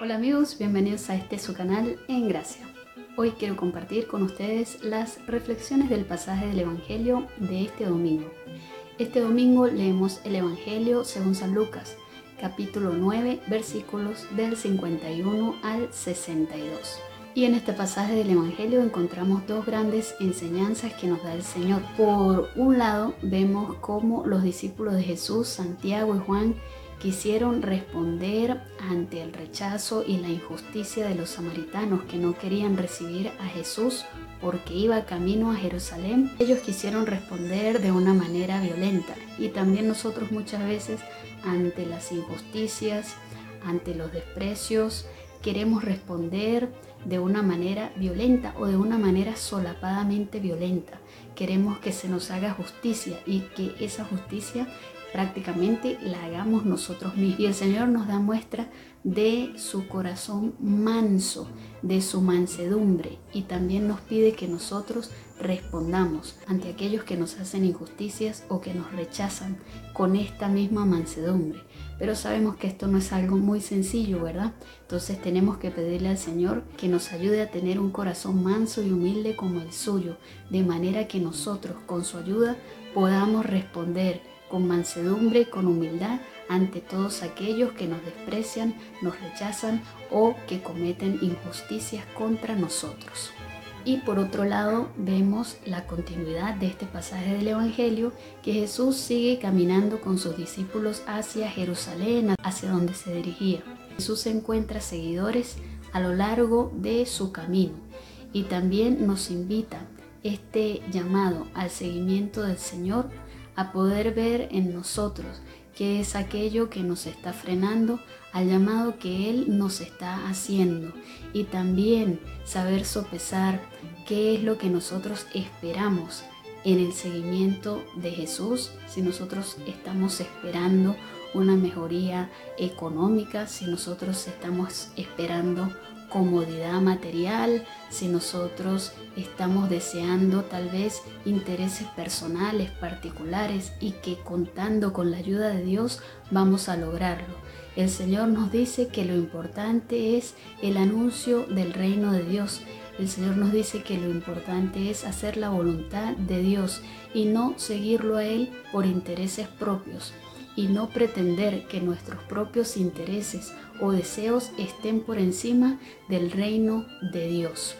Hola amigos, bienvenidos a este su canal En Gracia. Hoy quiero compartir con ustedes las reflexiones del pasaje del Evangelio de este domingo. Este domingo leemos el Evangelio según San Lucas, capítulo 9, versículos del 51 al 62. Y en este pasaje del Evangelio encontramos dos grandes enseñanzas que nos da el Señor. Por un lado, vemos cómo los discípulos de Jesús, Santiago y Juan, quisieron responder ante el rechazo y la injusticia de los samaritanos que no querían recibir a Jesús porque iba camino a Jerusalén. Ellos quisieron responder de una manera violenta y también nosotros muchas veces ante las injusticias, ante los desprecios, queremos responder de una manera violenta o de una manera solapadamente violenta. Queremos que se nos haga justicia y que esa justicia prácticamente la hagamos nosotros mismos. Y el Señor nos da muestra de su corazón manso, de su mansedumbre y también nos pide que nosotros respondamos ante aquellos que nos hacen injusticias o que nos rechazan con esta misma mansedumbre. Pero sabemos que esto no es algo muy sencillo, ¿verdad? Entonces tenemos que pedirle al Señor que nos ayude a tener un corazón manso y humilde como el suyo, de manera que nosotros con su ayuda podamos responder con mansedumbre y con humildad ante todos aquellos que nos desprecian, nos rechazan o que cometen injusticias contra nosotros. Y por otro lado vemos la continuidad de este pasaje del Evangelio, que Jesús sigue caminando con sus discípulos hacia Jerusalén, hacia donde se dirigía. Jesús encuentra seguidores a lo largo de su camino y también nos invita este llamado al seguimiento del Señor a poder ver en nosotros qué es aquello que nos está frenando al llamado que Él nos está haciendo. Y también saber sopesar qué es lo que nosotros esperamos en el seguimiento de Jesús, si nosotros estamos esperando una mejoría económica, si nosotros estamos esperando comodidad material, si nosotros estamos deseando tal vez intereses personales particulares y que contando con la ayuda de Dios vamos a lograrlo. El Señor nos dice que lo importante es el anuncio del reino de Dios. El Señor nos dice que lo importante es hacer la voluntad de Dios y no seguirlo a Él por intereses propios y no pretender que nuestros propios intereses o deseos estén por encima del reino de Dios.